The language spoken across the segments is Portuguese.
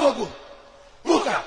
fogo. Luca,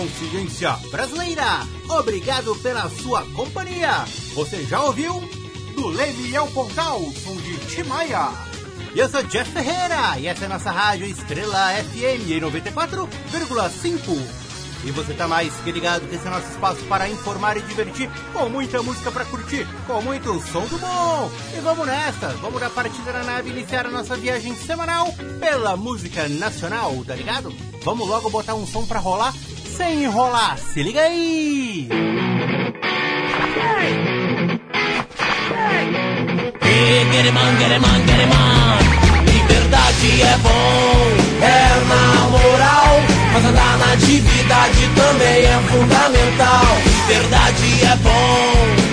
Consciência Brasileira. Obrigado pela sua companhia. Você já ouviu? Do Leme ao Pontal, som de Timaya. E eu sou Jeff Ferreira e essa é a nossa rádio Estrela FM em 94,5. E você tá mais que ligado que esse é nosso espaço para informar e divertir, com muita música para curtir, com muito som do bom. E vamos nessa, vamos da partida da nave iniciar a nossa viagem semanal pela música nacional, tá ligado? Vamos logo botar um som para rolar sem enrolar, se liga aí! On, get him. Liberdade é bom, é na moral. Mas andar na atividade também é fundamental. Liberdade é bom,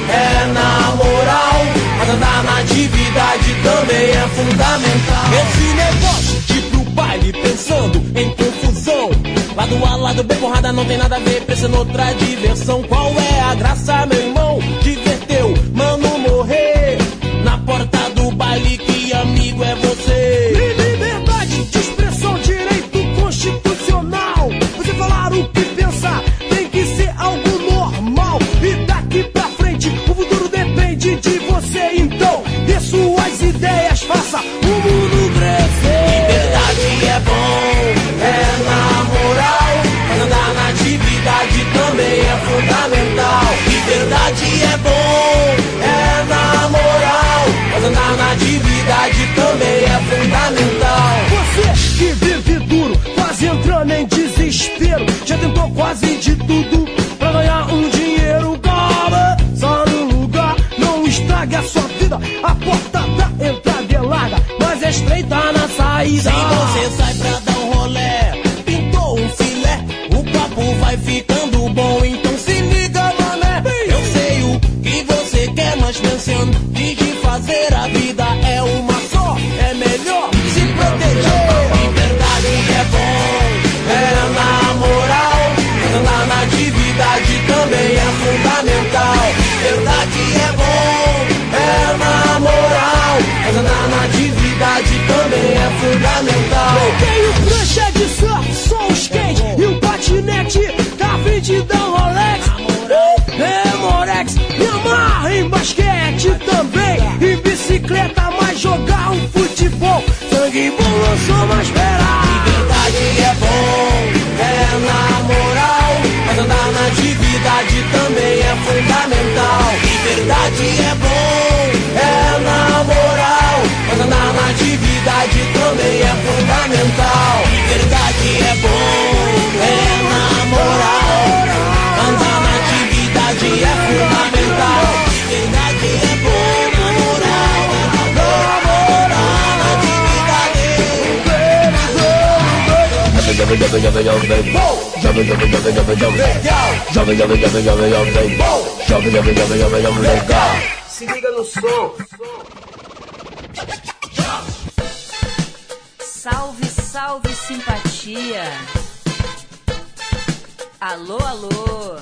é na moral. Mas andar na atividade também é fundamental. Esse negócio de ir pro baile pensando em Lado A, lado B, porrada não tem nada a ver, pensando outra diversão. Qual é a graça, meu irmão? Diverteu, mano, morrer. Na porta do baile, que amigo é você? Estreita na saída. Se você sai pra Liberdade é bom, é na moral, mas na atividade também é fundamental. Liberdade é bom, é na moral, Se liga no som. Salve, salve simpatia. Alô, alô.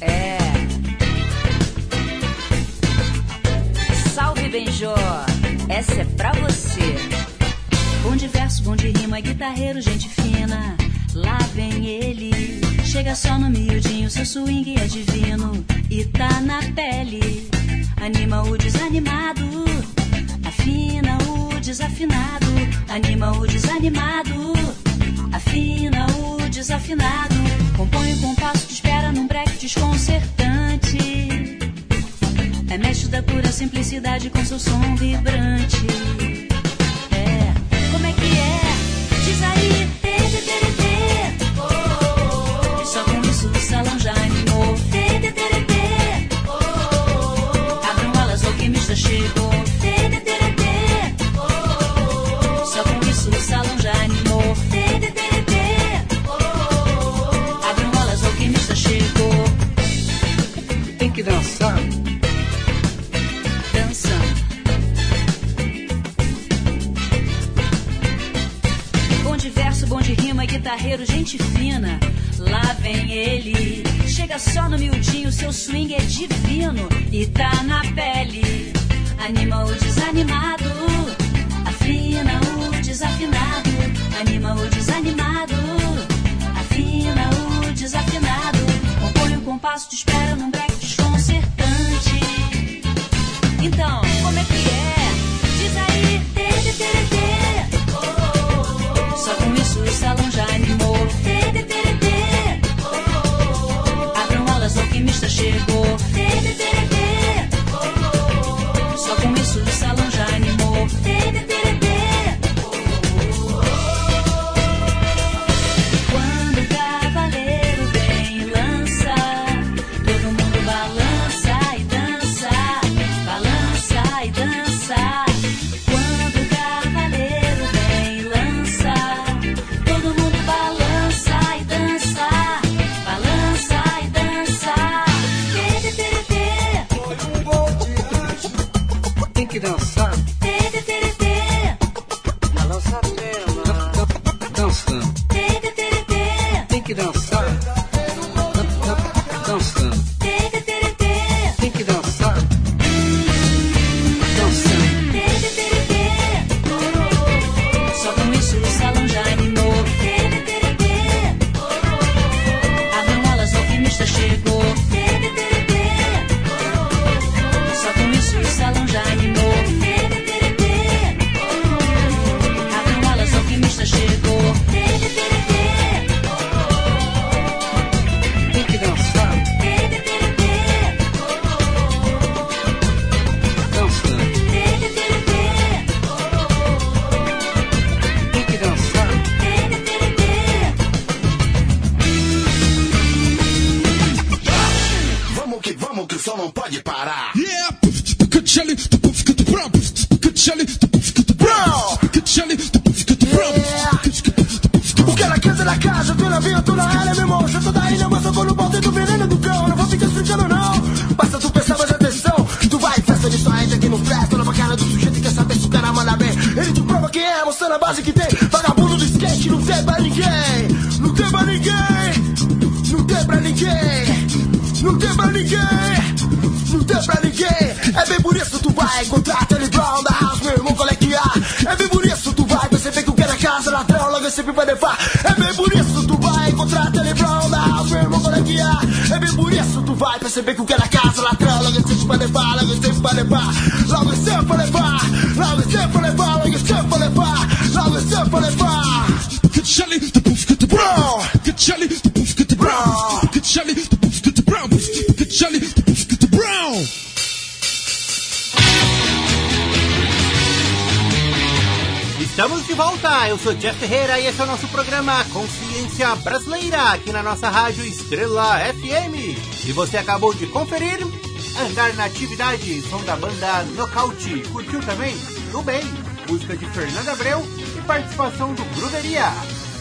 É. Salve, Benjó. Essa é pra você. Bom de verso, bom de rima, guitarreiro, gente fina. Lá vem ele. Chega só no miudinho, seu swing é divino. E tá na pele. Anima o desanimado. Afina o desafinado. Anima o desanimado. Afina o desafinado. Compõe o compasso de espera num break desconcertante. É mestre da pura simplicidade com seu som vibrante. Diz aí, gente fina. Lá vem ele. Chega só no miudinho, seu swing é divino. E tá na pele. Anima o desanimado. Afina o desafinado. Anima o desanimado. Afina o desafinado. Compõe o compasso de espera num break desconcertante. Então, como é que é? Diz aí, tê, tê, tê, tê. Só com isso o salão Criança. Brown, brown. Estamos de volta, eu sou Jeff Ferreira e esse é o nosso programa Consciência Brasileira, aqui na nossa rádio Estrela FM. E você acabou de conferir Andar na Atividade, som da banda Nocaute. Curtiu também? Tudo bem, música de Fernando Abreu e participação do Gruderia.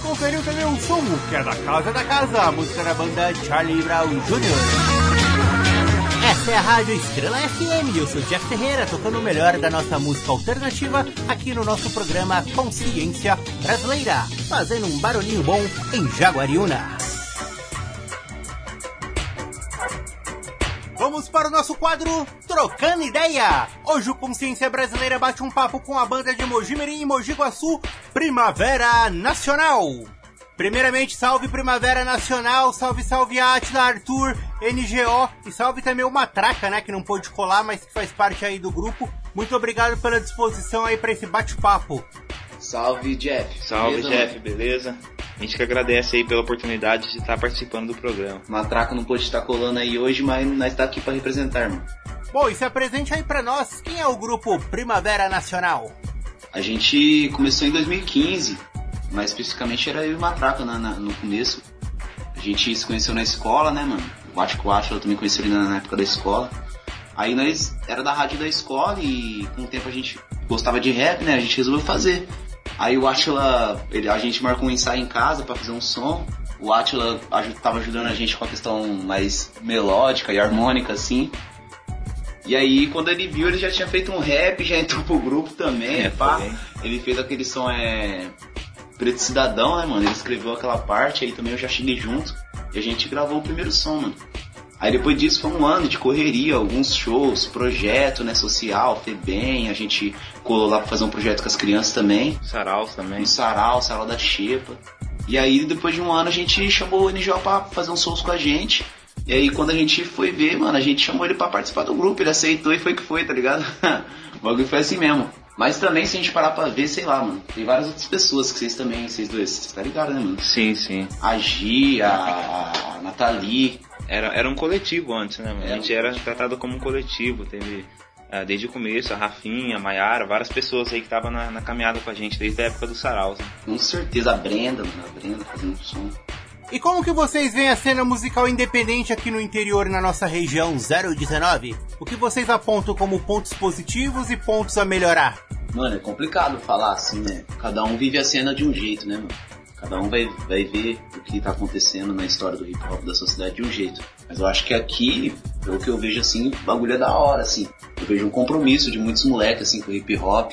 Conferiu também o som que é da Casa da Casa, música da banda Charlie Brown Jr. Essa é a Rádio Estrela FM. Eu sou Jeff Ferreira, tocando o melhor da nossa música alternativa aqui no nosso programa Consciência Brasileira, fazendo um barulhinho bom em Jaguariúna. Vamos para o nosso quadro Trocando Ideia. Hoje o Consciência Brasileira bate um papo com a banda de Mojimirim e Mogi Guaçu, Primavera Nacional. Primeiramente, salve Primavera Nacional, salve, salve Atila, Arthur, NGO e salve também o Matraca, né, que não pôde colar, mas que faz parte aí do grupo. Muito obrigado pela disposição aí para esse bate-papo. Salve, Jeff. Salve, Beleza, Jeff, beleza? A gente que agradece aí pela oportunidade de estar participando do programa. mano? Matraca não pôde estar colando aí hoje, mas nós tá aqui pra representar, irmão. Bom, e se apresente aí para nós, quem é o grupo Primavera Nacional? A gente começou em 2015, mais especificamente era eu e o Matraca na- na- no começo. A gente se conheceu na escola, né, mano? O Acho que o Acho eu também conheci ele na, na época da escola. Aí nós era da rádio da escola e com o tempo a gente gostava de rap, né? A gente resolveu fazer. Aí o Atila, ele, a gente marcou um ensaio em casa pra fazer um som. O Atila tava ajudando a gente com a questão mais melódica e harmônica, assim. E aí, quando ele viu, ele já tinha feito um rap, já entrou pro grupo também, É, pá. foi. Ele fez aquele som, é... Preto Cidadão, né, mano? Ele escreveu aquela parte, aí também eu já cheguei junto. E a gente gravou o primeiro som, mano. Aí depois disso foi um ano de correria, alguns shows, projeto, né, social, Febem, a gente colou lá pra fazer um projeto com as crianças também. Saraus também. Um sarau, sarau da Xepa. E aí, depois de um ano, a gente chamou o NGO pra fazer uns shows com a gente. E aí, quando a gente foi ver, mano, a gente chamou ele pra participar do grupo. Ele aceitou e foi que foi, tá ligado? o bagulho foi assim mesmo. Mas também, se a gente parar pra ver, sei lá, mano, tem várias outras pessoas que vocês também, vocês dois, vocês tá ligado, né, mano? Sim, sim. A Gi, a, Nathalie. Era, era um coletivo antes, né, mano? Era A um gente era coletivo. tratado como um coletivo. Teve, ah, desde o começo, a Rafinha, a Maiara, várias pessoas aí que estavam na, na caminhada com a gente, desde a época do Saraus. Né? Com certeza, a Brenda, mano, a Brenda fazendo som. E como que vocês veem a cena musical independente aqui no interior na nossa região 019? O que vocês apontam como pontos positivos e pontos a melhorar? Mano, é complicado falar assim, né? Cada um vive a cena de um jeito, né, mano? Cada um vai, vai ver o que tá acontecendo na história do hip hop da sociedade de um jeito. Mas eu acho que aqui, pelo que eu vejo assim, o bagulho é da hora, assim. Eu vejo um compromisso de muitos moleques, assim, com o hip hop.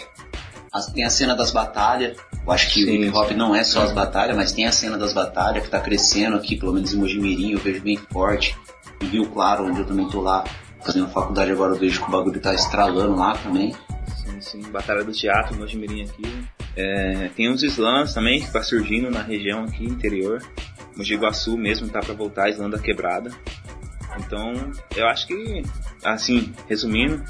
Tem a cena das batalhas. Eu acho que o Sim, hip hop não é só as batalhas, mas tem a cena das batalhas que tá crescendo aqui, pelo menos em Mojimirim, eu vejo bem forte. Em Rio Claro, onde eu também tô lá fazendo faculdade agora, eu vejo que o bagulho tá estralando lá também. Sim, sim. Batalha do Teatro, no Jimirim aqui. É, tem uns slams também que tá surgindo na região aqui, interior. Mogi Guaçu mesmo tá pra voltar, a Islândia quebrada. Então, eu acho que, assim, resumindo,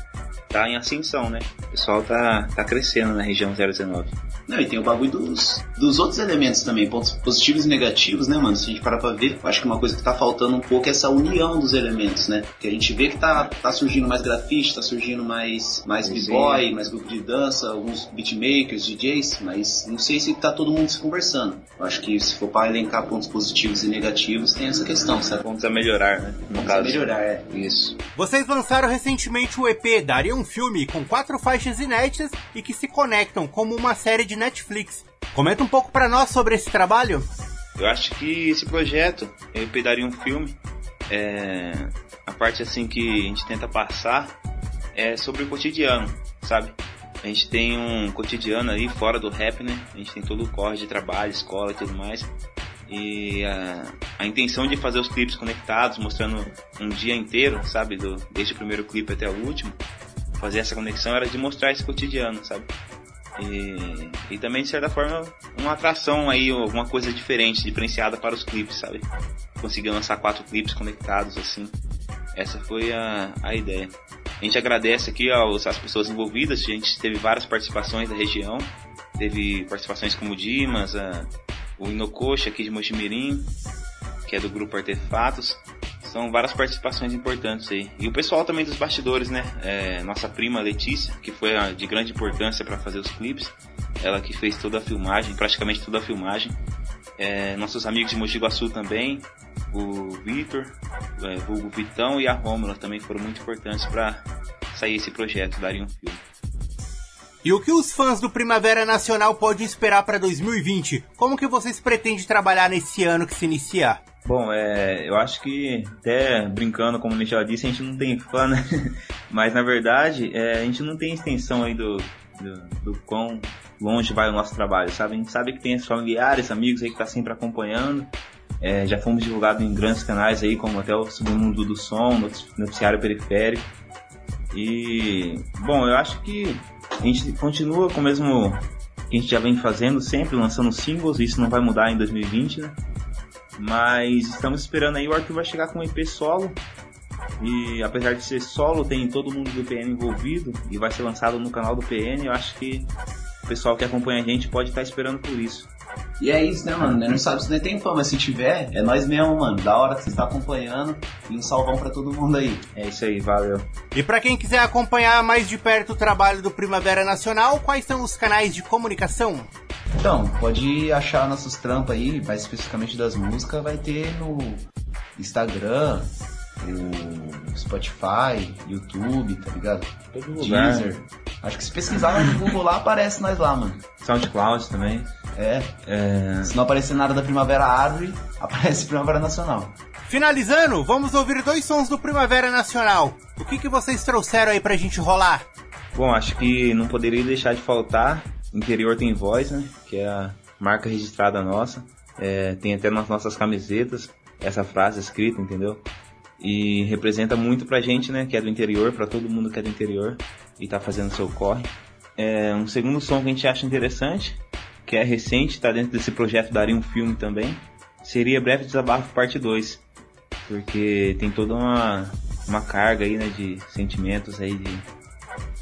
tá em ascensão, né? O pessoal tá, tá crescendo na região 019. Não, e tem o bagulho dos, dos outros elementos também, pontos positivos e negativos, né, mano? Se a gente parar pra ver, eu acho que uma coisa que tá faltando um pouco é essa união dos elementos, né? Que a gente vê que tá, tá surgindo mais grafite, tá surgindo mais, mais b-boy, mais grupo de dança, alguns beatmakers, DJs, mas não sei se tá todo mundo se conversando. Eu acho que se for pra elencar pontos positivos e negativos, tem essa questão, sabe? Pontos a melhorar, né? No Precisa caso. melhorar, é. Isso. Vocês lançaram recentemente o EP Daria um filme com quatro faixas inéditas e que se conectam como uma série de Netflix. Comenta um pouco para nós sobre esse trabalho. Eu acho que esse projeto, eu pegaria um filme, é, a parte assim que a gente tenta passar é sobre o cotidiano, sabe? A gente tem um cotidiano aí fora do rap, né? A gente tem todo o corre de trabalho, escola e tudo mais. E a, a intenção de fazer os clipes conectados, mostrando um dia inteiro, sabe? Do, desde o primeiro clipe até o último, fazer essa conexão era de mostrar esse cotidiano, sabe? E, e também, de certa forma, uma atração aí, alguma coisa diferente, diferenciada para os clipes, sabe? Conseguir lançar quatro clipes conectados assim. Essa foi a, a ideia. A gente agradece aqui aos, às pessoas envolvidas, a gente teve várias participações da região, teve participações como o Dimas, a, o Inocoxa aqui de Mojimirim, que é do grupo Artefatos. São várias participações importantes aí. E o pessoal também dos bastidores, né? É, nossa prima Letícia, que foi de grande importância para fazer os clipes. Ela que fez toda a filmagem, praticamente toda a filmagem. É, nossos amigos de Mogi também, o Vitor, é, o Vitão e a Rômula também foram muito importantes para sair esse projeto, darem um filme. E o que os fãs do Primavera Nacional podem esperar para 2020? Como que vocês pretendem trabalhar nesse ano que se iniciar? Bom, é, eu acho que até brincando, como o Michel disse, a gente não tem fã, né? Mas na verdade, é, a gente não tem extensão aí do, do, do, quão longe vai o nosso trabalho, sabe? A gente sabe que tem familiares, amigos aí que tá sempre acompanhando. É, já fomos divulgados em grandes canais aí, como até o Submundo do Som, Noticiário Periférico. E, bom, eu acho que a gente continua com o mesmo que a gente já vem fazendo, sempre lançando singles, isso não vai mudar em 2020, né? Mas estamos esperando aí, o Arthur vai chegar com um EP solo. E apesar de ser solo, tem todo mundo do PN envolvido e vai ser lançado no canal do PN. Eu acho que o pessoal que acompanha a gente pode estar esperando por isso. E é isso, né, mano? Não sabe se nem tem fama, mas se tiver, é nós mesmo, mano. Da hora que você está acompanhando e um salvão para todo mundo aí. É isso aí, valeu. E para quem quiser acompanhar mais de perto o trabalho do Primavera Nacional, quais são os canais de comunicação? Então, pode achar nossos trampos aí, mais especificamente das músicas, vai ter no Instagram, o Spotify, YouTube, tá ligado? Todo lugar. Deezer. Acho que se pesquisar no Google lá, aparece nós lá, mano. SoundCloud também. É. É, Se não aparecer nada da Primavera Árvore, aparece Primavera Nacional. Finalizando, vamos ouvir dois sons do Primavera Nacional. O que, que vocês trouxeram aí pra gente rolar? Bom, acho que não poderia deixar de faltar. Interior tem voz, né? Que é a marca registrada nossa. É, tem até nas nossas camisetas essa frase escrita, entendeu? E representa muito pra gente, né? Que é do interior, pra todo mundo que é do interior e tá fazendo seu corre. É, um segundo som que a gente acha interessante, que é recente, tá dentro desse projeto Daria um Filme também, seria Breve Desabafo Parte 2. Porque tem toda uma, uma carga aí, né? De sentimentos aí de,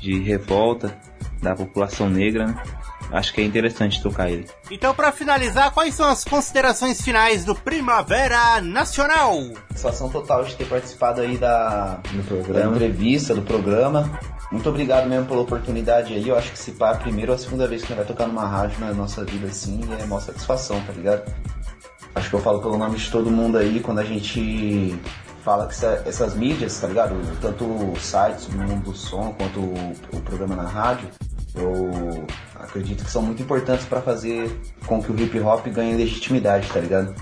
de revolta da população negra, né? Acho que é interessante tocar ele. Então, para finalizar, quais são as considerações finais do Primavera Nacional? Satisfação total de ter participado aí da, da programa. entrevista, do programa. Muito obrigado mesmo pela oportunidade aí. Eu acho que se pá, a primeira ou a segunda vez que a gente vai tocar numa rádio na nossa vida assim, é maior satisfação, tá ligado? Acho que eu falo pelo nome de todo mundo aí quando a gente fala que essa- essas mídias, tá ligado? Tanto o site o mundo do som quanto o, o programa na rádio, eu acredito que são muito importantes para fazer com que o hip hop ganhe legitimidade, tá ligado?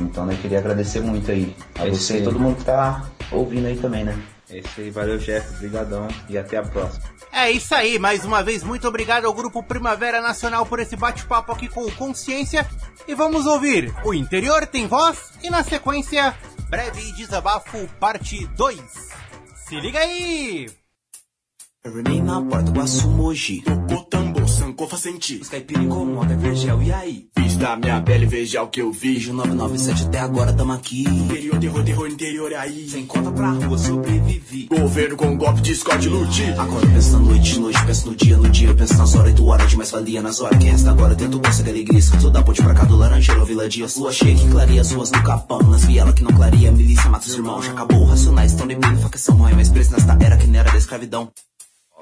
Então eu queria agradecer muito aí a É você e todo mundo que tá ouvindo aí também, né? É isso aí, valeu Jeff, brigadão e até a próxima. É isso aí, mais uma vez, muito obrigado ao Grupo Primavera Nacional por esse bate-papo aqui com o Consciência. E vamos ouvir O Interior Tem Voz e, na sequência, Breve Desabafo Parte 2. Se liga aí! Porta, Guaçu Moji. Tocou tambor, sancofa senti. Os caipira incomoda, vergel, e aí? Fiz da minha pele, veja o que eu vi. 997 até agora tamo aqui. Interior, terror, terror, interior é aí. Sem conta pra rua, sobrevivi. Governo com golpe, discorde, lute. Acordo penso na noite, de noite, penso no dia, no dia. Eu penso nas horas, 8 horas de mais valia nas horas. Quem resta agora tento consegue alegria. Sou da ponte pra cá do Laranjeiro, Vila Dias. Lua cheia que clareia as ruas no capão. Nas vielas que não clareia, milícia mata os irmãos. Já acabou, racionais, tão de bem, facção, mãe. Mais preço nesta era que não era da escravidão.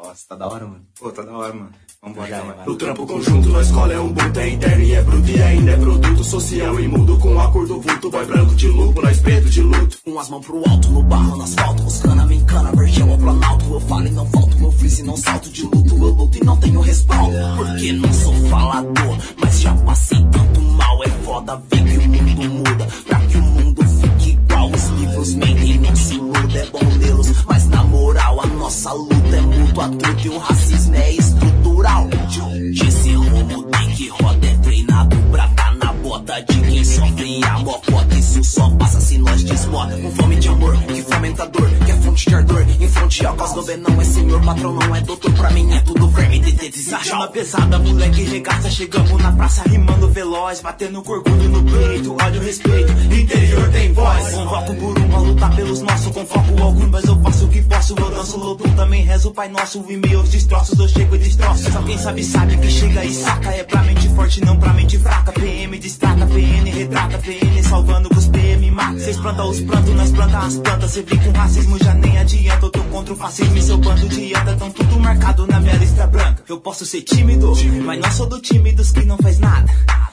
Nossa, tá da hora, mano. Pô, tá da hora, mano. Vambora, Já, então, vai. vai. O trampo conjunto na escola é um bruto, é interno e é bruto e ainda é produto social imundo com a cor do vulto, vai branco de lupo, nós preto de luto. Com as mãos pro alto, no barro, no asfalto, buscando a minha encana, vergel ao planalto. Eu falo e não falto, meu freeze não salto de luto, eu luto e não tenho respaldo. Porque não sou falador, mas já passei tanto mal, é foda ver que o mundo muda, pra que o mundo fique igual. Os livros mentem, não se iluda, é bom lê-los, mas na moral a nossa luta é mútua, e o racismo é estrutural. Disse Romo tem que roda é treinado pra tá na bota de quem sofre a mocota. Isso só passa se nós desbota. Com fome de amor, que fomentador, fonte de ardor. Em fonte ao caos do não é senhor, patrão não é doutor. Pra mim é tudo verme de dedos e Rima pesada, moleque regaça, chegamos na praça rimando veloz, batendo com orgulho no peito, olha o respeito, interior tem voz. Convoco por um a lutar pelos nossos, com foco algum, mas eu faço o que posso, eu danço luto, também rezo, Pai Nosso, e meus destroços, eu chego e destroço. Só quem sabe sabe que chega e saca, é pra mente forte, não pra mente fraca. PM distrata, PN retrata, PN salvando com os Mata. Cês plantam os plantos, nós planta as plantas, vem com racismo, já nem adianta, eu tô contra o fascismo e seu bando de anda, tão tudo marcado na minha lista branca. Eu posso ser tímido, mas não sou do time dos que não faz nada.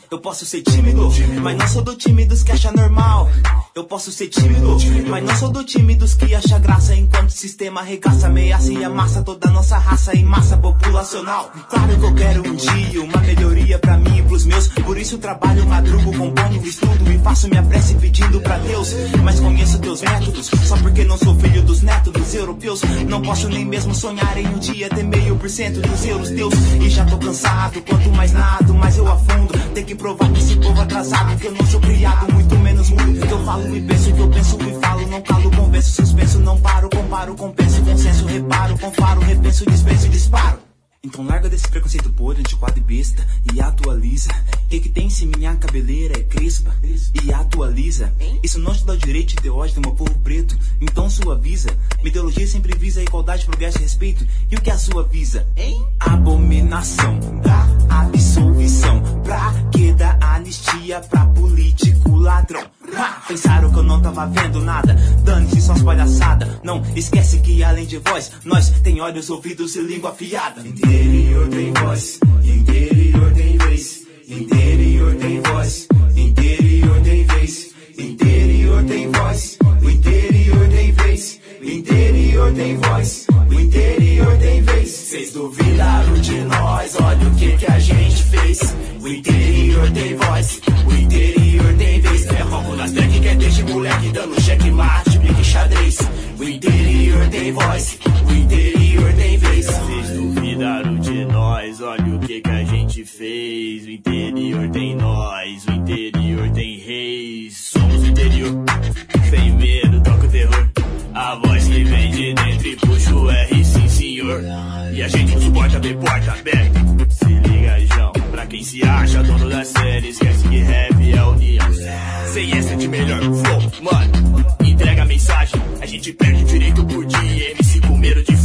Eu posso ser tímido, mas não sou do time dos que acha normal. Eu posso ser tímido, mas não sou do time dos que acha graça enquanto o sistema arregaça, ameaça e amassa toda a nossa raça em massa populacional. Claro que eu quero um dia uma melhoria pra mim e pros meus, por isso trabalho, madrugo, componho, estudo e faço minha prece pedindo pra Deus. Mas conheço teus métodos, só porque não sou filho dos netos dos europeus. Não posso nem mesmo sonhar em um dia ter meio por cento dos euros teus. E já tô cansado, quanto mais nado, mais eu afundo. Tem que provar que esse povo atrasado, que eu não sou criado, muito menos mudo. Que eu falo e penso, que eu penso e falo, não calo, convenço, suspenso, não paro, comparo, compenso, consenso, reparo, comparo, repenso, dispenso disparo. Então larga desse preconceito podre, antiquado e besta E atualiza. Que que tem se minha cabeleira é crespa? E atualiza. Isso não te dá o direito ódio do meu povo preto. Então suaviza. Minha ideologia sempre visa igualdade, progresso e respeito. E o que a sua visa? Abominação da absolvição. Pra que dar anistia pra político ladrão? Pensaram que eu não tava vendo nada. Dane-se suas palhaçadas. Não esquece que além de voz Nós tem olhos, ouvidos e língua afiada. Interior tem voz, interior tem vez, interior tem voz, interior tem vez, interior tem voz, o interior tem vez, o interior tem voz, o interior tem vez. Cês duvidaram de nós, olha o que que a gente fez. O interior tem voz, moleque dando checkmate, pique xadrez. O interior tem voz, o interior tem vez. Vocês duvidaram de nós, olha o que que a gente fez. O interior tem nós, o interior tem reis. Somos interior, sem medo, toca o terror. A voz que vem de dentro e puxa o R, sim senhor. E a gente não suporta ver porta aberta. Se liga, João, pra quem se acha dono da série, esquece que rap. Sem essa de melhor flow, mano. Entrega a mensagem, a gente perde o direito por dia.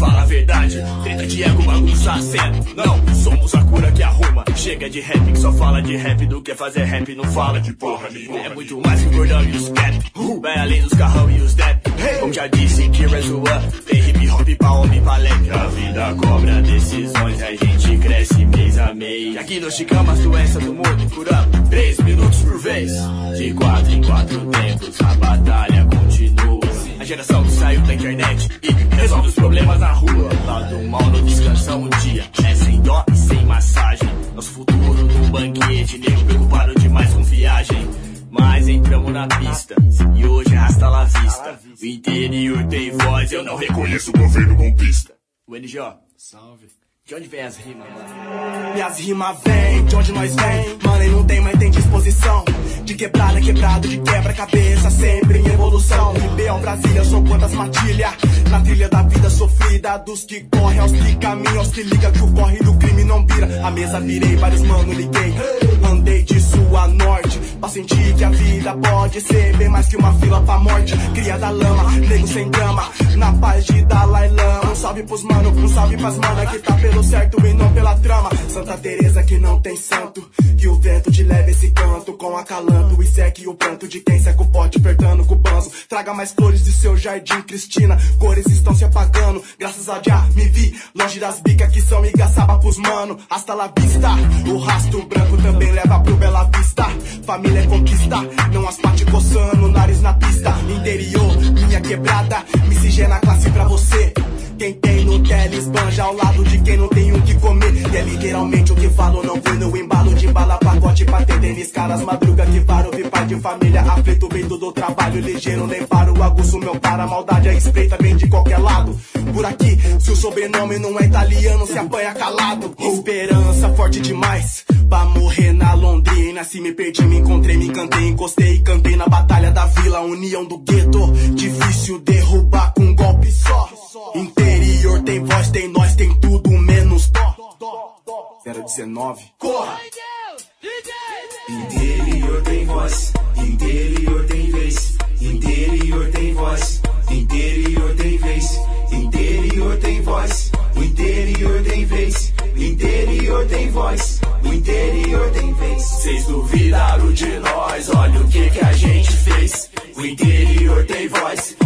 Falar a verdade. Treta de ego, bagunça a. Não, somos a cura que arruma. Chega de rap que só fala de rap do que fazer rap, não fala de porra nenhuma. É muito mais que gordão e os cap. Vai além dos carrão e os dep. Como já disse que Rezua, tem hip hop pra homem pra leque. A vida cobra decisões, a gente cresce mês a mês. Aqui nós chegamos as doenças do mundo e curamos. Três minutos por vez. De quatro em quatro tempos, a batalha continua. A geração que saiu da internet e resolve os problemas na rua. Lado mal não descansa um dia. É sem dó e sem massagem. Nosso futuro num banquete, nego preocupado demais com viagem. Mas entramos na pista e hoje rasta la vista. O interior tem voz, eu não reconheço o governo golpista. O NG, salve. De onde vem as rimas, mano? As rimas vêm de onde nós vem. Mano, e não tem, mas tem disposição. De quebrada, quebrado, de quebra-cabeça, sempre em evolução. Ribeirão, Brasília, sou quantas matilha. Na trilha da vida sofrida, dos que correm aos que caminham, aos que liga que o corre do crime não vira. A mesa virei, vários mano liguei. Andei de sul a norte Pra sentir que a vida pode ser bem mais que uma fila pra morte. Cria da lama, nego sem drama Na paz de Dalai Lama. Um salve pros mano, um salve pras mana Que tá pelo certo e não pela trama. Santa Teresa que não tem santo. Que o vento te leve esse canto Com acalanto. E seque o pranto De quem seca o pote apertando com o banzo. Traga mais flores de seu jardim, Cristina. Cores estão se apagando. Graças a Jah me vi Longe das bicas que são igaçaba pros mano. Hasta la vista. O rastro branco também leva pro Bela Vista. Família é conquista Não as pate coçando, nariz na pista. Interior, minha quebrada Miscigena classe pra você quem tem Nutella esbanja ao lado de quem não tem o que comer. E é literalmente o que falo, não fui no embalo de bala, pacote pra ter Denis caras, madruga que paro, vi pai de família, afeto vindo do trabalho, ligeiro, nem paro, aguço meu para, maldade é espreita, vem de qualquer lado. Por aqui, se o sobrenome não é italiano, se apanha calado. Esperança forte demais, pra morrer na Londrina. Se me perdi, me encontrei, me encantei, encostei, cantei na batalha da vila, união do gueto. Difícil derrubar com um golpe só. Interior tem voz, tem nós, tem tudo menos dó. 019, corra! Interior tem voz, interior tem vez, interior tem voz, interior tem vez, interior tem voz, o interior tem vez, interior tem voz, o interior tem vez. Vocês duvidaram de nós, olha o que que a gente fez. O interior tem voz,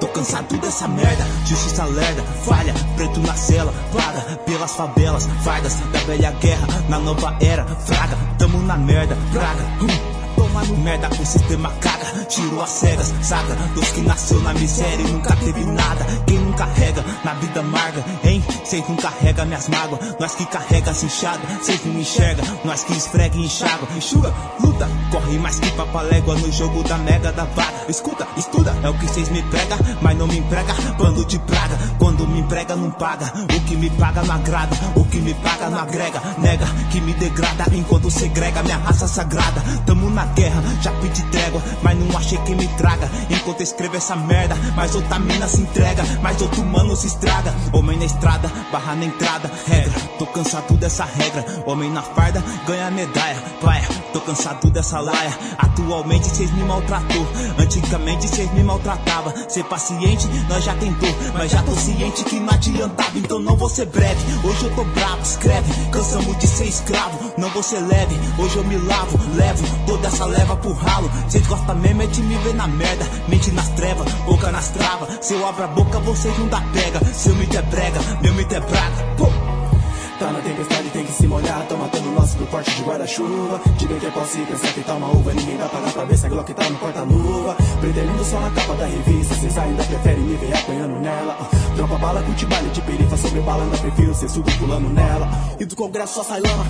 Tô cansado dessa merda, justiça lerda, falha, preto na cela, vaga pelas favelas, fardas da velha guerra, na nova era, fraga, tamo na merda, praga, hum. Merda, o sistema caga, tirou as cegas, saga, dos que nasceu na miséria e nunca teve nada, quem não carrega na vida amarga, hein? Cês não carrega minhas mágoas, nós que carrega as enxada, cês não enxerga, nós que esfrega e enxágua, enxuga, luta, corre mais que papalégua no jogo da mega da vaga, escuta, estuda, é o que cês me prega, mas não me emprega, bando de praga, quando me emprega não paga, o que me paga não agrada, o que me paga não agrega, nega, que me degrada, enquanto segrega minha raça sagrada, tamo na guerra, já pedi trégua, mas não achei que me traga, enquanto escrevo essa merda, mas outra mina se entrega, mas outro mano se estraga, homem na estrada, barra na entrada, regra, tô cansado dessa regra, homem na farda, ganha medalha, praia, tô cansado dessa laia, atualmente cês me maltratou, antigamente cês me maltratava, ser paciente, nós já tentou, mas já tô ciente que não adiantava, então não vou ser breve, hoje eu tô bravo, escreve, cansamos de ser escravo, não vou ser leve, hoje eu me lavo, levo toda essa leva pro ralo, cês gostam mesmo é de me ver na merda, mente nas trevas, boca nas travas, se eu abro a boca vocês não dá pega, se eu me der brega, meu mito é braga, pô. Tá na tempestade, tem que se molhar. Tô matando nosso por porte de guarda-chuva. Diga que é posse pensar que tá uma uva. Ninguém vai pagar pra ver se a Glock tá no porta-luva. Pretendendo só na capa da revista. Cês ainda preferem me ver apanhando nela. Uh, Dropa bala, curte baile de perifa sobre bala. Ainda prefiro ser surdo pulando nela. E do congresso só sai lama.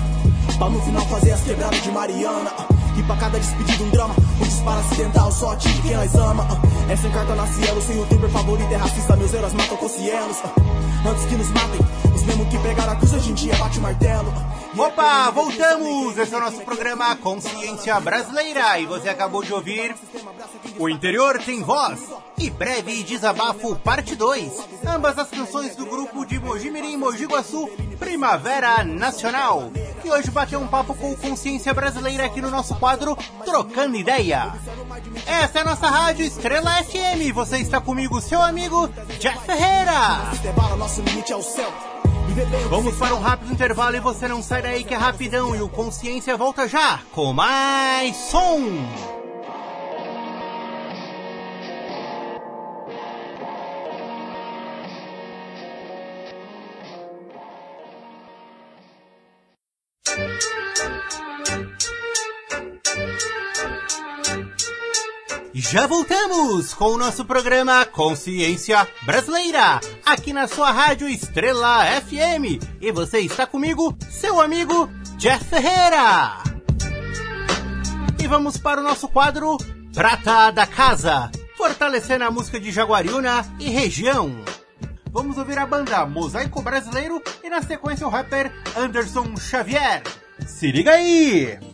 Pra no final fazer as quebradas de Mariana. E pra cada despedido um drama. Um disparo acidental só atinge quem nós ama. Uh, É sem carta na cielo, sem youtuber favorito é racista. Meus heróis matam com cielos. Uh, Antes que nos matem, os mesmos que pegaram a cruz hoje em dia bate o martelo. Opa, voltamos! Esse é o nosso programa Consciência Brasileira e você acabou de ouvir O Interior Tem Voz e Breve Desabafo Parte 2. Ambas as canções do grupo de Mojimirim Mogi Guaçu Primavera Nacional. E hoje bateu um papo com Consciência Brasileira aqui no nosso quadro Trocando Ideia. Essa é a nossa rádio Estrela FM. Você está comigo, seu amigo Jeff Ferreira. Vamos para um rápido intervalo e você não sai daí que é rapidão e o Consciência volta já com mais som. Já voltamos com o nosso programa Consciência Brasileira, aqui na sua rádio Estrela FM. E você está comigo, seu amigo Jeff Ferreira. E vamos para o nosso quadro Prata da Casa, fortalecendo a música de Jaguariúna e região. Vamos ouvir a banda Mosaico Brasileiro e na sequência o rapper Anderson Xavier. Se liga aí!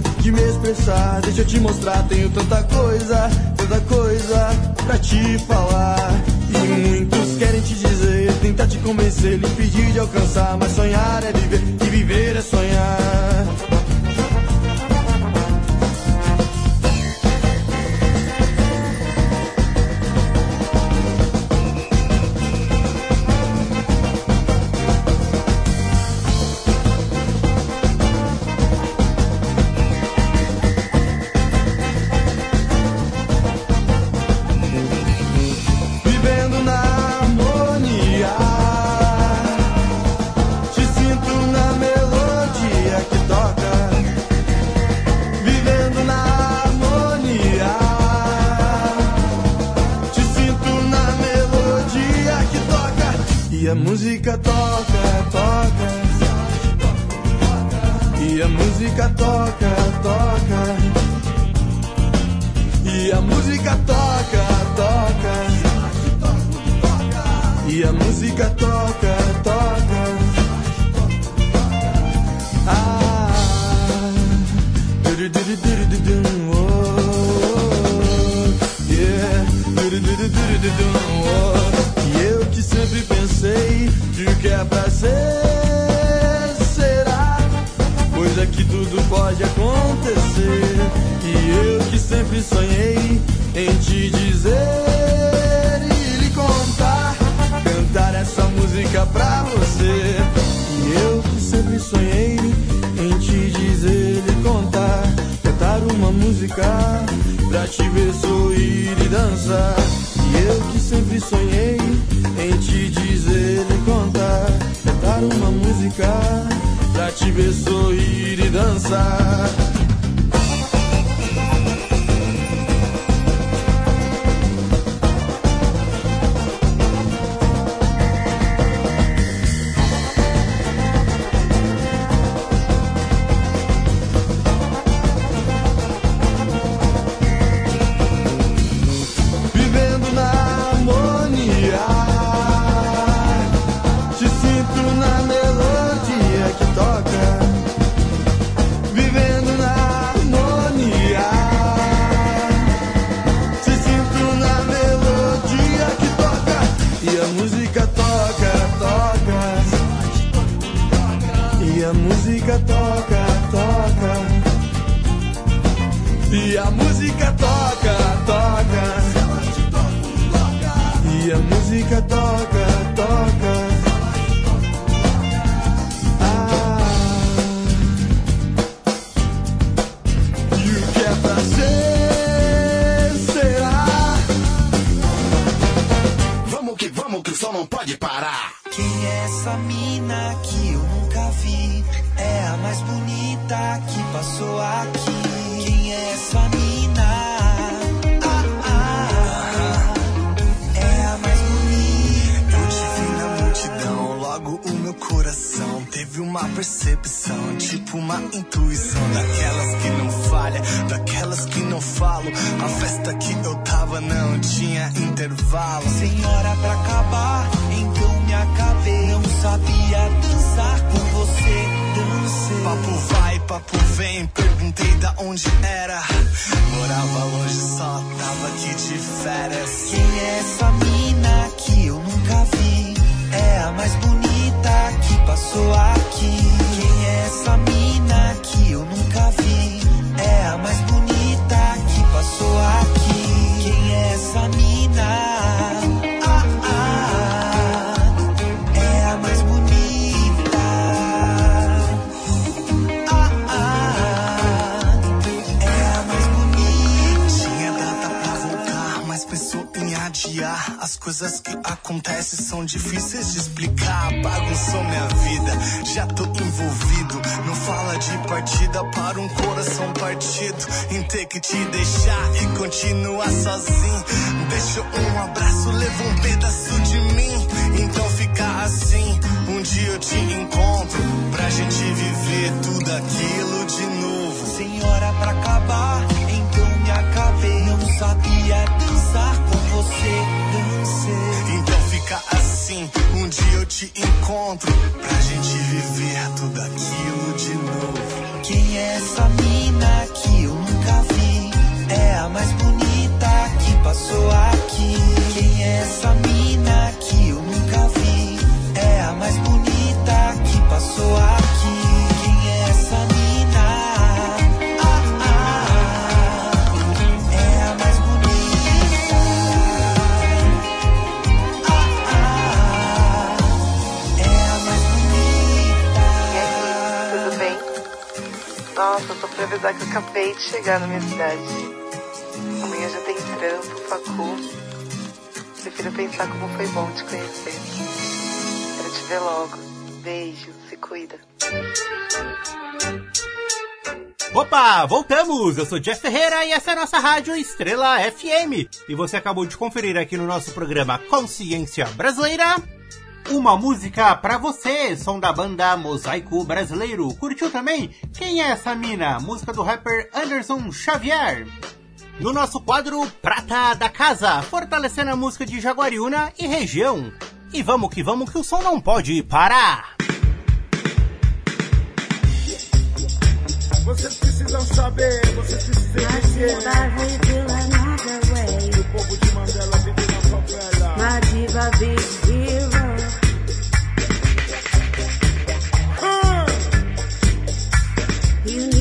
De me expressar. Deixa eu te mostrar, tenho tanta coisa, tanta coisa pra te falar. E muitos querem te dizer, tentar te convencer, lhe pedir de alcançar. Mas sonhar é música toca, toca. Ah, oh, yeah, oh. E eu que sempre pensei que o que é pra ser será, pois aqui tudo pode acontecer. E eu que sempre sonhei em te dizer música pra você. E eu que sempre sonhei em te dizer e contar, cantar uma música pra te ver sorrir e dançar. E eu que sempre sonhei em te dizer e contar, cantar uma música pra te ver sorrir e dançar. Uma percepção, tipo uma intuição daquelas que não falha, daquelas que não falam. A festa que eu tava não tinha intervalo. Sem hora pra acabar, então me acabei. Não sabia dançar com você, dancei. Papo vai, papo vem, perguntei da onde era. Morava longe, só tava aqui de férias. Quem é essa mina que eu nunca vi? É a mais bonita que passou aqui. Quem é essa mina coisas que acontecem são difíceis de explicar. Bagunçou minha vida, já tô envolvido. Não fala de partida para um coração partido. Em ter que te deixar e continuar sozinho. Deixa um abraço, leva um pedaço de mim. Então fica assim. Um dia eu te encontro pra gente viver tudo aquilo de novo. Senhora, pra acabar, então me acabei. Não sabia dançar com você, avisar que eu acabei de chegar na minha cidade. Amanhã já tem trampo, facu. Prefiro pensar como foi bom te conhecer. Quero te ver logo. Beijo, se cuida. Opa, voltamos! Eu sou Jeff Ferreira e essa é a nossa rádio Estrela FM. E você acabou de conferir aqui no nosso programa Consciência Brasileira uma música pra você, som da banda Mosaico Brasileiro. Curtiu também? Quem é essa mina? Música do rapper Anderson Xavier. No nosso quadro Prata da Casa, fortalecendo a música de Jaguariúna e região. E vamos que vamos que o som não pode parar. Vocês precisam saber, vocês precisam entender. O povo de Mandela vive na favela. Diva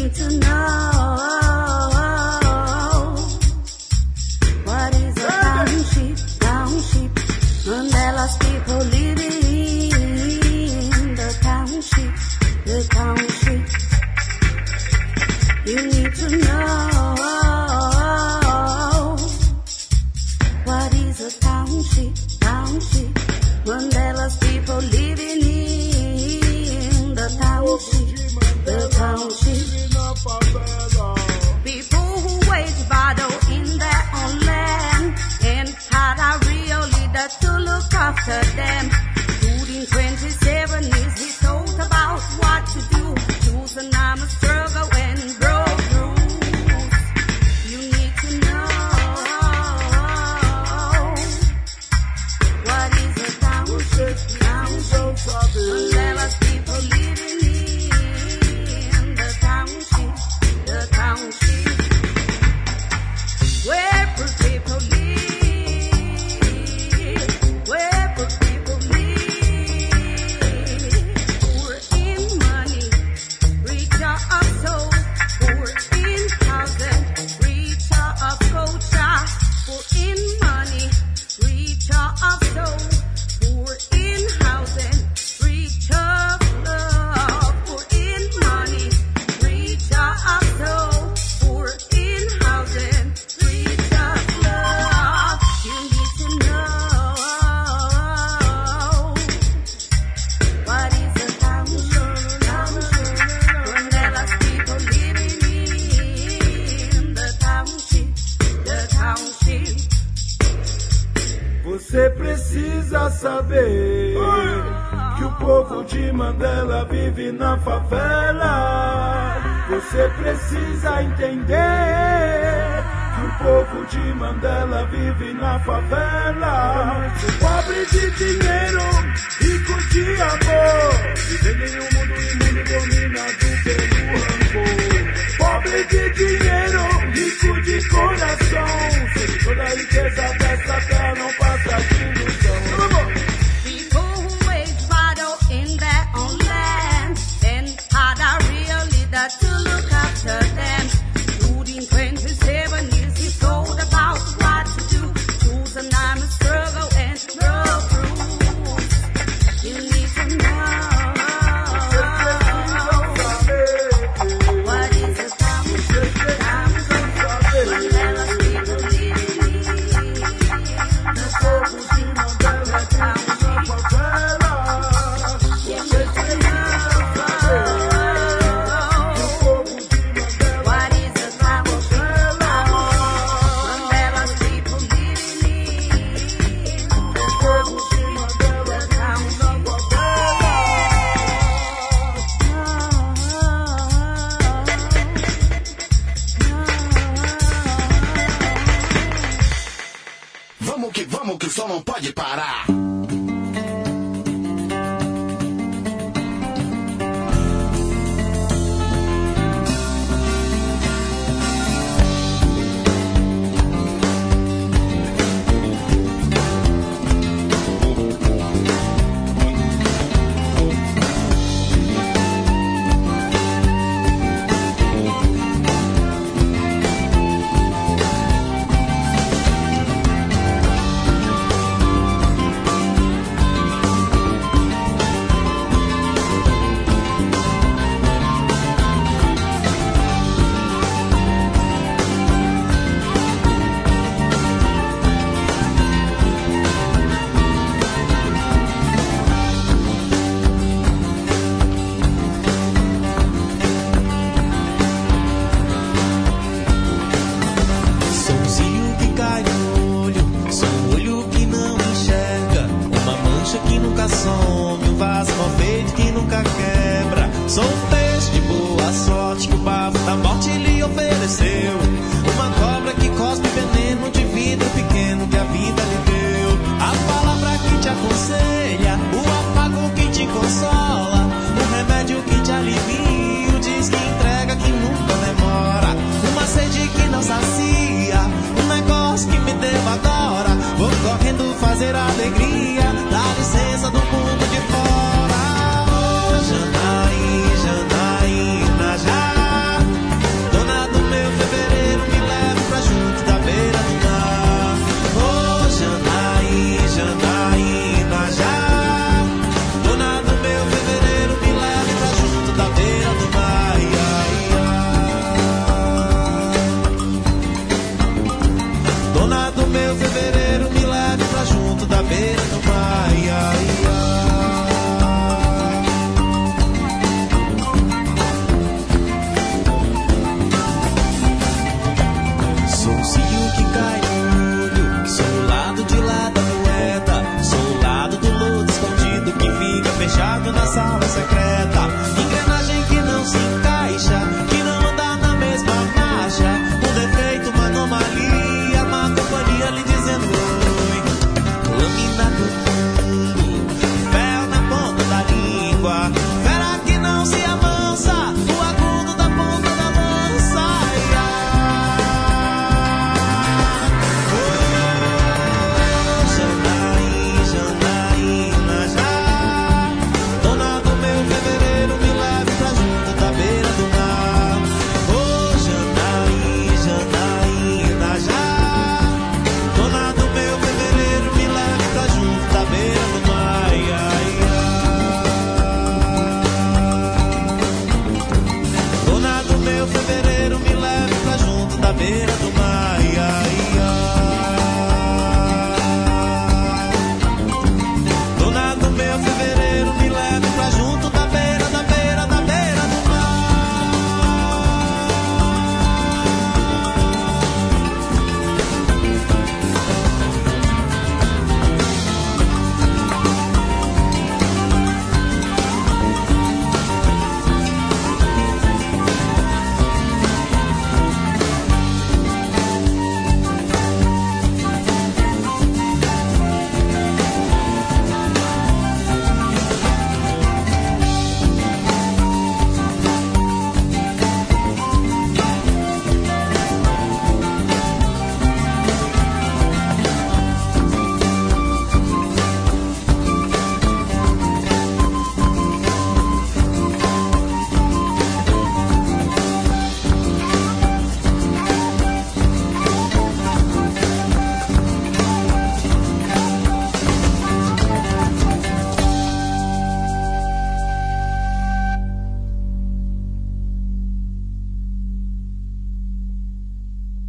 need to know what is a township, township. Mandela's people living in the township, the township. You need to know what is a township, township. Mandela's people forever. Vive na favela. Pobre de dinheiro,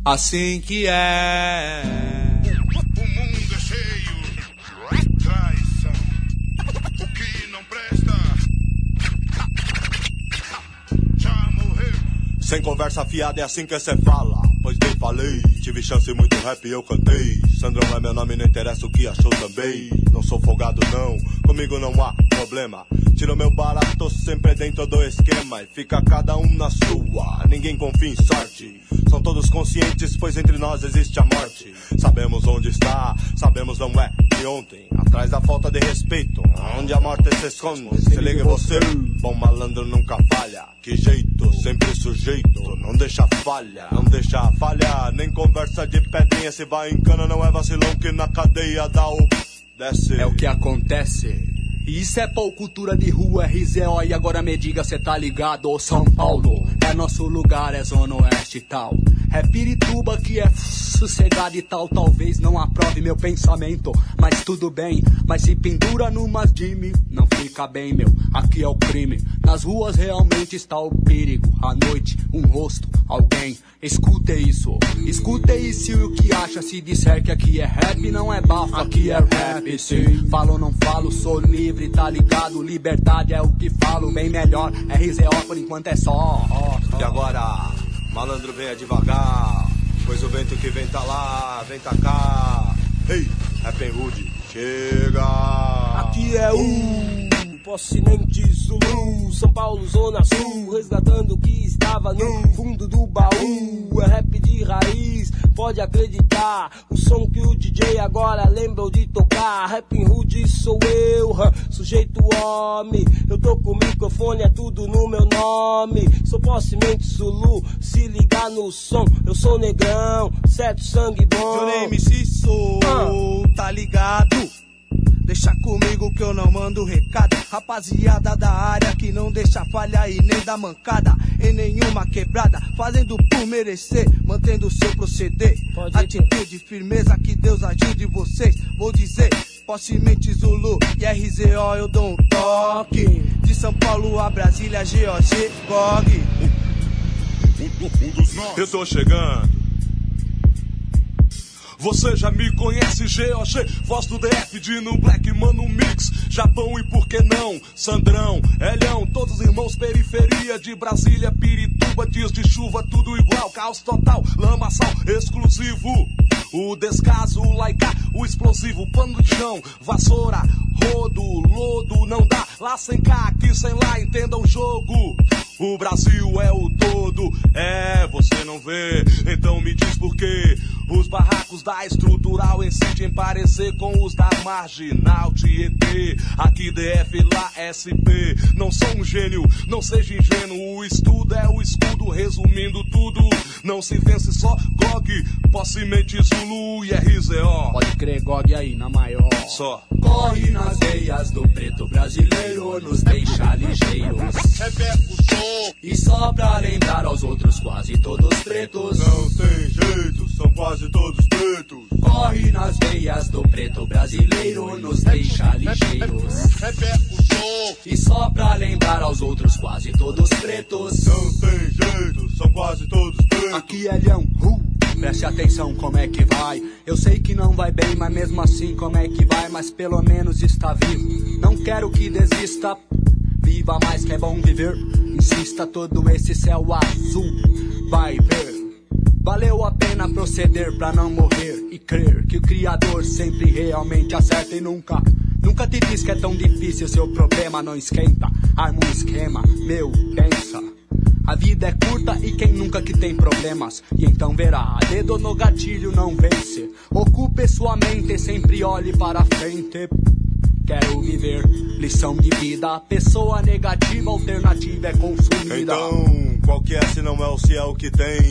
Assim que é. O mundo é cheio de traição. O que não presta Sem conversa fiada é assim que cê fala. Pois bem falei, tive chance muito rap e eu cantei. Sandrão é meu nome, não interessa o que achou também. Não sou folgado não, comigo não há problema. Tiro meu barato sempre dentro do esquema e fica cada um na sua. Ninguém confia em sorte. São todos conscientes, pois entre nós existe a morte. Sabemos onde está, sabemos não é de ontem. Atrás da falta de respeito, onde a morte se esconde. Se liga você, bom malandro nunca falha. Que jeito, sempre sujeito, não deixa falha, não deixa falha. Nem conversa de pedrinha, se vai em cana, não é vacilão que na cadeia dá o. Desce. É o que acontece. E isso é pau cultura de rua, RZO. E agora me diga, cê tá ligado? Ô São Paulo, é nosso lugar, é Zona Oeste e tal. É Pirituba que é sossegado e tal. Talvez não aprove meu pensamento, mas tudo bem. Mas se pendura numas Jimmy, não fica bem, meu. Aqui é o crime. Nas ruas realmente está o perigo. À noite, um rosto, alguém. Escute isso, escute isso e o que acha se disser que aqui é rap, não é bafo, aqui é rap, sim. Falo não falo, sou livre, tá ligado? Liberdade é o que falo, bem melhor. RZO por enquanto é só. E agora, malandro venha devagar, pois o vento que vem tá lá, vem tá cá. Ei, Rap Hood, chega! Aqui é o Possinente Zulu, São Paulo, Zona Sul, resgatando o que estava no fundo do baú. É rap de raiz, pode acreditar. O som que o DJ agora lembra de tocar. Rap Hood sou eu, sujeito homem. Eu tô com o microfone, é tudo no meu nome. Sou Possinente Zulu, se ligar no som. Eu sou negrão, certo sangue bom. Johnny MC sou, tá ligado? Deixa comigo que eu não mando recado. Rapaziada da área que não deixa falha e nem dá mancada em nenhuma quebrada. Fazendo por merecer, mantendo seu proceder. Atitude, firmeza, que Deus ajude vocês. Vou dizer, Possemente Zulu e RZO eu dou um toque. De São Paulo a Brasília, GOG, GOG. Eu tô chegando. Você já me conhece, GOG, voz do DF, Dino Black, Mano Mix, Japão e por que não? Sandrão, Elhão, todos irmãos, periferia de Brasília, Pirituba, dias de chuva, tudo igual, caos total, lama, sal, exclusivo. O descaso, o laica, o explosivo, pano de chão, vassoura, rodo, lodo, não dá, lá sem cá, aqui sem lá, entenda o jogo. O Brasil é o todo, é, você não vê, então me diz por quê. Os barracos da estrutural incidem parecer com os da marginal Tietê. Aqui DF, lá SP. Não sou um gênio, não seja ingênuo. O estudo é o escudo, resumindo tudo. Não se vence só GOG, Possemente Zulu e RZO. Pode crer, GOG aí, na maior. Só. Corre nas veias do preto brasileiro, nos deixa ligeiros. Repete o som. E só pra lembrar aos outros, quase todos pretos. Não tem jeito, são quase todos pretos. Corre nas veias do preto brasileiro, nos deixa ligeiros. Repete o som. E só pra lembrar aos outros, quase todos pretos. Não tem jeito, são quase todos pretos. Aqui é Leão, uh. Preste atenção como é que vai. Eu sei que não vai bem, mas mesmo assim como é que vai? Mas pelo menos está vivo. Não quero que desista. Viva mais que é bom viver. Insista todo esse céu azul. Vai ver. Valeu a pena proceder pra não morrer e crer que o Criador sempre realmente acerta e nunca. Nunca te diz que é tão difícil, seu problema não esquenta. Arma um esquema, meu, pensa. A vida é curta e quem nunca que tem problemas. E então verá, dedo no gatilho não vence. Ocupe sua mente sempre olhe para frente. Quero viver lição de vida. Pessoa negativa, alternativa é consumida. Então, qual que é se não é o se é o que tem?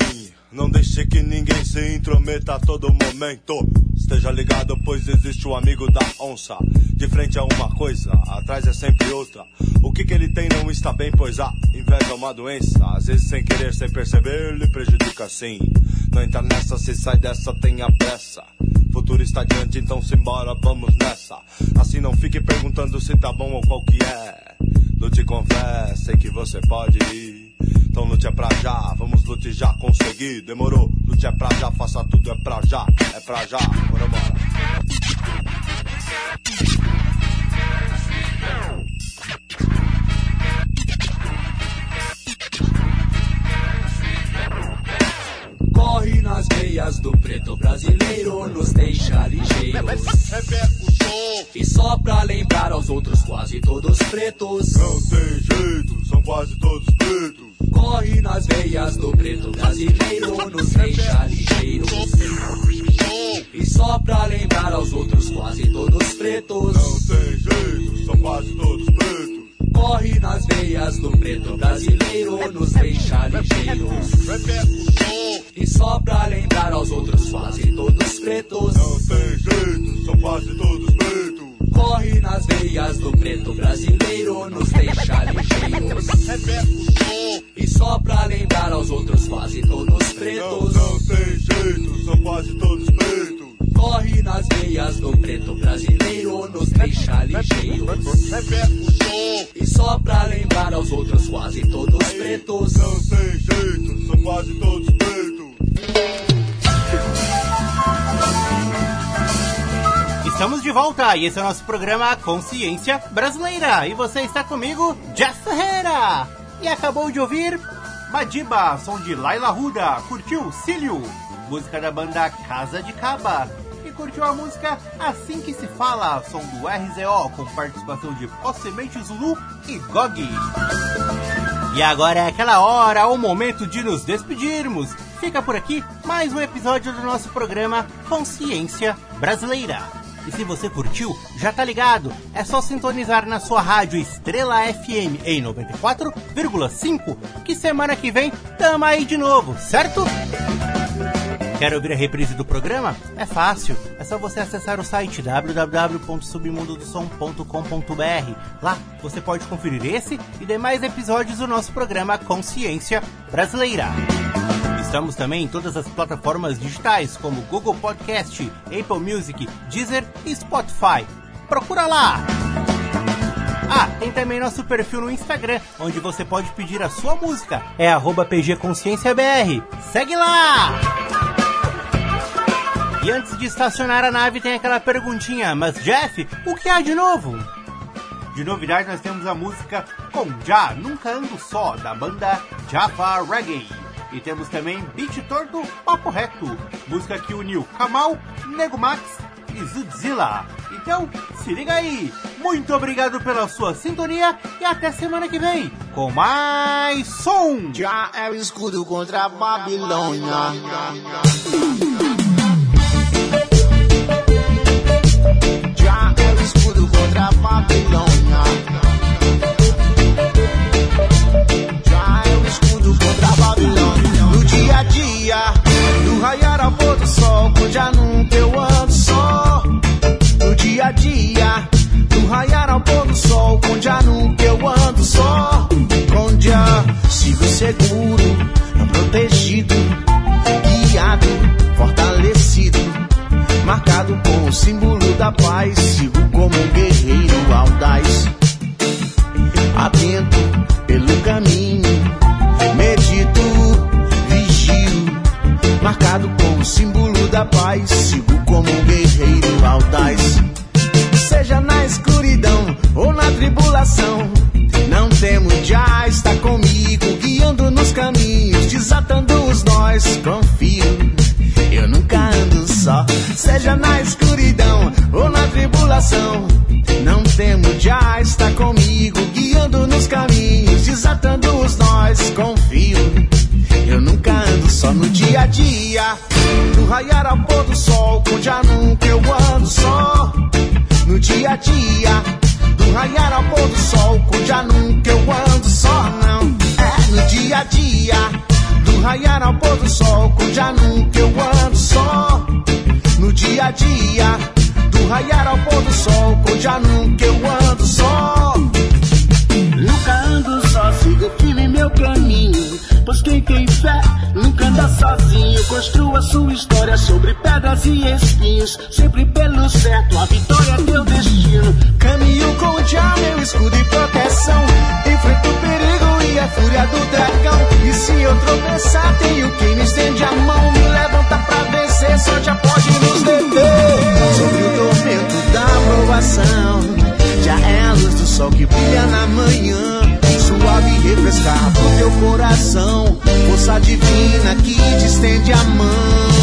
Não deixe que ninguém se intrometa a todo momento. Esteja ligado, pois existe o amigo da onça. De frente a uma coisa, atrás é sempre outra. O que que ele tem não está bem, pois a inveja é uma doença. Às vezes sem querer, sem perceber, lhe prejudica sim. Não entra nessa, se sai dessa, tenha pressa. Futuro está adiante, então simbora, vamos nessa. Assim não fique perguntando se tá bom ou qual que é. Lute com fé, sei que você pode ir. Então lute é pra já, vamos lute já conseguir. Demorou, lute é pra já, faça tudo é pra já, é pra já. Bora, bora. Do preto brasileiro nos deixa ligeiros. E só pra lembrar aos outros, quase todos pretos. Não tem jeito, são quase todos pretos. Corre nas veias do preto brasileiro, nos deixa ligeiros. E só pra lembrar aos outros, quase todos pretos. Não tem jeito, são quase todos pretos. Corre nas veias do preto brasileiro, nos deixa ligeiros. E só pra lembrar aos outros, quase todos pretos. Não tem jeito, são quase todos pretos. Corre nas veias do preto brasileiro, nos deixa ligeiros. E só pra lembrar aos outros, quase todos pretos. Não, não tem jeito, são quase todos pretos. Corre nas veias do preto brasileiro, nos deixa ligeiros. E só pra lembrar aos outros, quase todos pretos. Não tem jeito, são quase todos pretos. Estamos de volta e esse é o nosso programa Consciência Brasileira. E você está comigo, Jeff Ferreira. E acabou de ouvir Madiba, som de Laila Ruda. Curtiu Cílio, música da banda Casa de Caba. Curtiu a música Assim Que Se Fala, som do RZO, com participação de Possimente Zulu e Gog. E agora é aquela hora, o momento de nos despedirmos. Fica por aqui mais um episódio do nosso programa Consciência Brasileira. E se você curtiu, já tá ligado, é só sintonizar na sua rádio Estrela FM em 94,5 que semana que vem tamo aí de novo, certo? Quer ouvir a reprise do programa? É fácil, é só você acessar o site www.submundodosom.com.br. Lá você pode conferir esse e demais episódios do nosso programa Consciência Brasileira. Estamos também em todas as plataformas digitais, como Google Podcast, Apple Music, Deezer e Spotify. Procura lá! Ah, tem também nosso perfil no Instagram, onde você pode pedir a sua música. É arroba PGConsciênciaBR. Segue lá! E antes de estacionar a nave tem aquela perguntinha, mas Jeff, o que há de novo? De novidade nós temos a música Com Já, Nunca Ando Só, da banda Java Reggae. E temos também Beat Torto Papo Reto, música que uniu Kamal, Nego Max e Zudzilla. Então, se liga aí! Muito obrigado pela sua sintonia e até semana que vem com mais som! Já é o escudo contra a Babilônia. Já é o escudo contra a Babilônia. Já é o escudo contra a Babilônia. No dia a dia, do raiar ao pôr do sol, com já nunca eu ando só. No dia a dia, do raiar ao pôr do sol, com já nunca eu ando só. Já, sigo seguro, protegido, marcado com o símbolo da paz. Sigo como um guerreiro audaz, atento pelo caminho, medito, vigio, marcado com o símbolo da paz. Sigo como um guerreiro audaz, seja na escuridão ou na tribulação. Não temo, já está comigo, guiando nos caminhos, desatando os nós. Confio, seja na escuridão ou na tribulação. Não temo, já está comigo, guiando nos caminhos, desatando os nós. Confio, eu nunca ando só no dia a dia. Do raiar ao pôr do sol, com já nunca eu ando só. No dia a dia, do raiar ao pôr do sol, com já nunca eu ando só, não. É no dia a dia, do raiar ao pôr do sol, com já nunca eu ando só. No dia a dia, do raiar ao pôr do sol, já nunca eu ando só. Nunca ando só, sigo firme meu caminho. Pois quem tem fé nunca anda sozinho. Construa sua história sobre pedras e espinhos. Sempre pelo certo, a vitória é teu destino. Caminho com já meu escudo e proteção. Enfrento o perigo e a fúria do dragão. E se eu tropeçar, tenho quem me estende a mão. Me levanta vencer, só já pode nos deter. Sobre o tormento da provação. Já é a luz do sol que brilha na manhã. Suave e refrescar pro teu coração. Força divina que te estende a mão.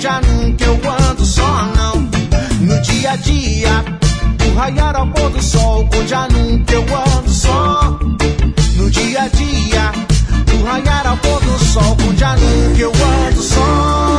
já nunca eu ando só não. No dia a dia, o raiar ao pôr do sol, com já nunca eu ando só. No dia a dia, o raiar ao pôr do sol, com já nunca eu ando só.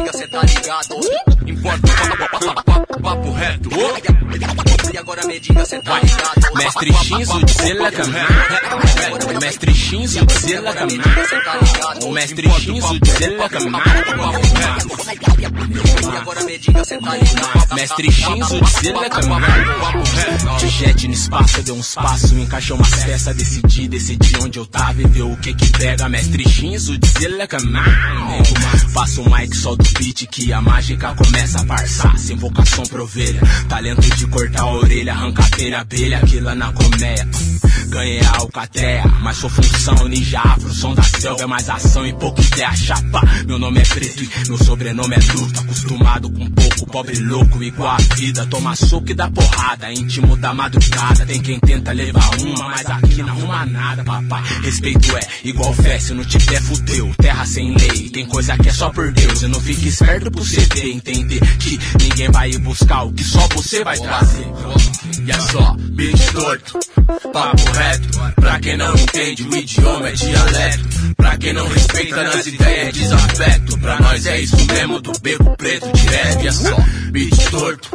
Diga, cê tá ligado? Importa papo, reto. E agora me diga, cê tá ligado? Mestre Shinzo dizela caminho. Mestre Shinzo caminho. O mestre Shinzo dizela caminho. E agora me diga, cê tá ligado? Mestre Shinzo dizela caminho. De jet no espaço, deu uns passos, encaixou umas peças, decidi, decidi onde eu tava e ver o que que pega. Mestre Shinzo dizela caminho. Faço o mic, solto o beat que a mágica começa a parçar. Sem vocação ovelha, talento de cortar a orelha, arrancar telha, abelha, aquilo na colmeia. Ganhei a alcateia, mas sou função ninja afro, som da selva é mais ação e pouco ideia chapa. Meu nome é preto e meu sobrenome é luta, acostumado com pouco, pobre louco igual a vida. Toma soco e dá porrada, íntimo da madrugada. Tem quem tenta levar uma, mas aqui não arruma nada, papai. Respeito é igual fé, se não tiver fudeu. Terra sem lei, tem coisa que é só por Deus. E não fique esperto pro CD, entender que ninguém vai ir buscar o que só você vai trazer. E é só, beat torto, papo reto. Pra quem não entende, o idioma é dialeto. Pra quem não respeita nas ideias, é desafeto. Pra nós é isso mesmo, do beco preto direto. E é só, beat torto,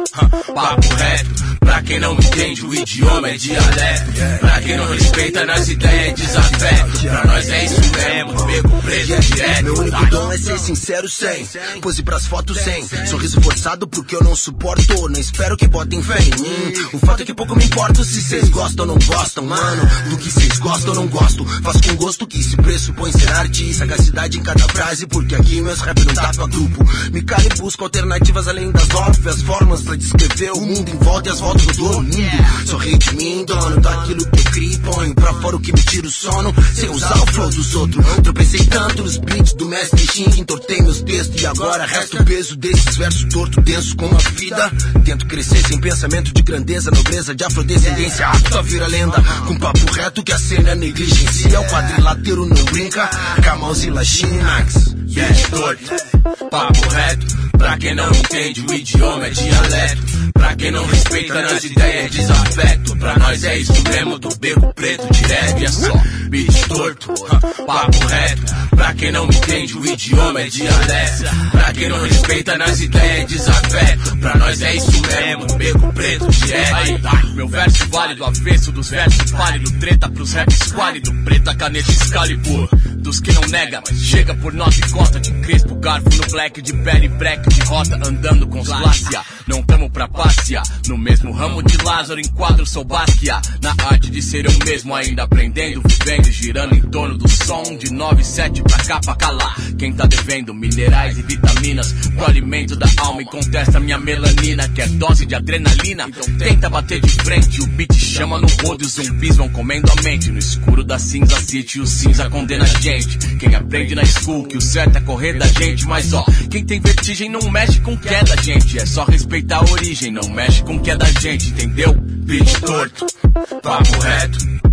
papo reto. Pra quem não entende, o idioma é dialeto. Pra quem não respeita nas ideias, é desafeto. Pra nós é isso mesmo, do beco preto direto. Meu único dom é ser sincero sem Pose pras fotos sem Sorriso forçado porque eu não suporto Não espero que botem fé em mim O fato é que pouco me importo se cês gostam ou não gostam Mano, do que cês gostam ou não gosto. Faço com gosto que se pressupõe ser arte e Sagacidade em cada frase Porque aqui meus rap não tá pra grupo. Me calo e busco alternativas além das óbvias formas Pra descrever o mundo em volta e as voltas do mundo. Sou rei de mim, dono daquilo que eu crio Ponho pra fora o que me tira o sono. Sem usar o flow dos outros. Tropecei tanto nos beats do mestre que entortei meus textos e agora resta o peso desses versos torto, denso como a vida. Tento crescer sem pensamento de grandeza, nobreza, de afrodescendência, apto a vira lenda. Com papo reto que a cena negligencia, o quadrilateiro não brinca. Camãozila Chinax, Beat torto, papo reto. Pra quem não entende, o idioma é dialeto. Pra quem não respeita nas ideias, desafeto. Pra nós é isso mesmo, do beco preto direto. E é só, beat torto, papo reto. Pra quem não entende, o idioma é dialeto. Pra quem não respeita nas ideias, é desafeto. Pra nós é isso mesmo, beco preto direto. Aí, tá. Meu verso vale do avesso dos versos pálido. Treta pros raps esquálido. Preta caneta Excalibur. Dos que não nega, chega por nota e cota de crespo. Garfo no black de pele break de rota. Andando com slácia. Não tamo pra passear. No mesmo ramo de Lázaro, enquadro sou Basquiat. Na arte de ser eu mesmo, ainda aprendendo, vivendo, girando em torno do som de 9 7 pra cá pra calar. Quem tá devendo minerais e vitaminas pro alimento da alma e contesta minha melanina, que é dose de adrenalina. Então tenta bater de frente, o beat chama no rodo e os zumbis vão comendo a mente. No escuro da cinza city, o cinza condena a gente. Quem aprende na school que o certo é correr da gente, mas ó, quem tem vertigem não mexe com queda, gente. É só respeitar a origem, não mexe com que é da gente, entendeu? Beat torto, papo reto.